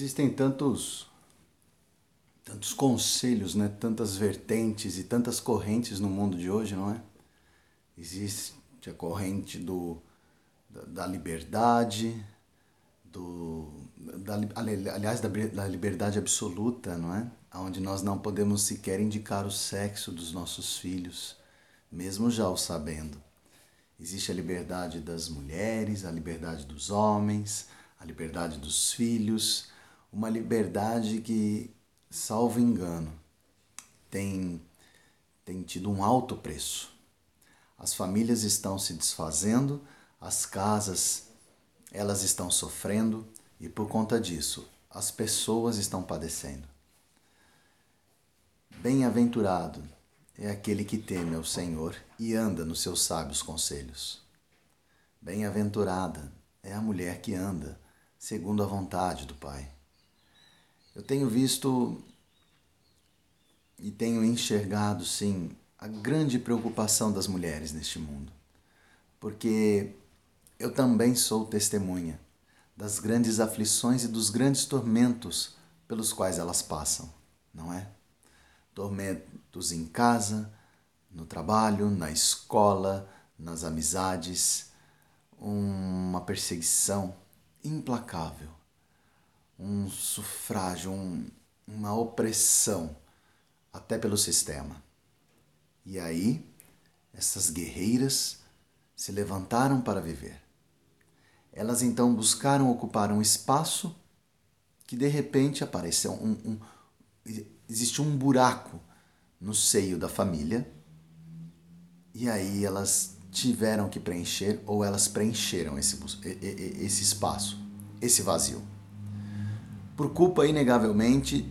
Existem tantos tantos conselhos, né? Tantas vertentes e tantas correntes no mundo de hoje, não é? Existe a corrente do da, da liberdade, do da, aliás da, da liberdade absoluta, não é? Onde nós não podemos sequer indicar o sexo dos nossos filhos, mesmo já o sabendo. Existe a liberdade das mulheres, a liberdade dos homens, a liberdade dos filhos, uma liberdade que, salvo engano, tem, tem tido um alto preço. As famílias estão se desfazendo, as casas elas estão sofrendo e por conta disso as pessoas estão padecendo. Bem-aventurado é aquele que teme ao Senhor e anda nos seus sábios conselhos. Bem-aventurada é a mulher que anda segundo a vontade do Pai. Eu tenho visto e tenho enxergado, sim, a grande preocupação das mulheres neste mundo, porque eu também sou testemunha das grandes aflições e dos grandes tormentos pelos quais elas passam, não é? tormentos em casa, no trabalho, na escola, nas amizades, uma perseguição implacável, um sufrágio, um, uma opressão até pelo sistema. E aí, essas guerreiras se levantaram para viver. Elas então buscaram ocupar um espaço que de repente apareceu um, um existe um buraco no seio da família e aí elas tiveram que preencher ou elas preencheram esse, esse espaço, esse vazio. Por culpa, inegavelmente,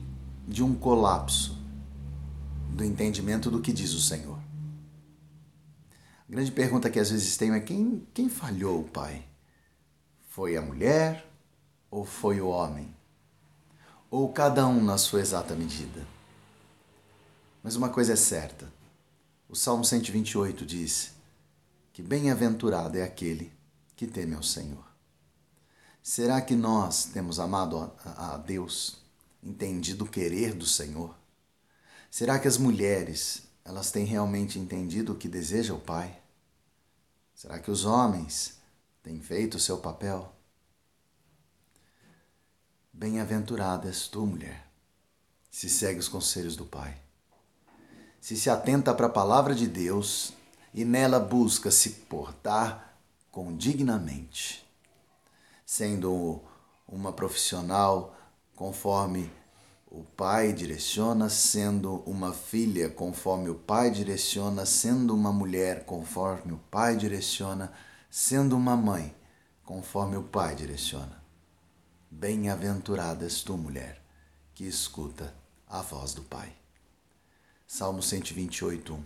de um colapso do entendimento do que diz o Senhor. A grande pergunta que às vezes tenho é quem, quem falhou, Pai? Foi a mulher ou foi o homem? ou cada um na sua exata medida. Mas uma coisa é certa: o Salmo 128 diz que bem-aventurado é aquele que teme ao Senhor. Será que nós temos amado a Deus, entendido o querer do Senhor? Será que as mulheres, elas têm realmente entendido o que deseja o Pai? Será que os homens têm feito o seu papel? Bem-aventurada és tu, mulher, se segue os conselhos do Pai. Se se atenta para a palavra de Deus e nela busca se portar condignamente, sendo uma profissional conforme o pai direciona, sendo uma filha conforme o pai direciona, sendo uma mulher conforme o pai direciona, sendo uma mãe conforme o pai direciona. Bem-aventurada és tu, mulher, que escuta a voz do Pai. Salmo 128, 1.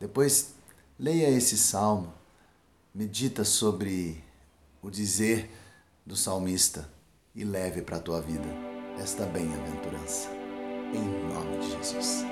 Depois, leia esse salmo, medita sobre o dizer do salmista e leve para a tua vida esta bem-aventurança. Em nome de Jesus.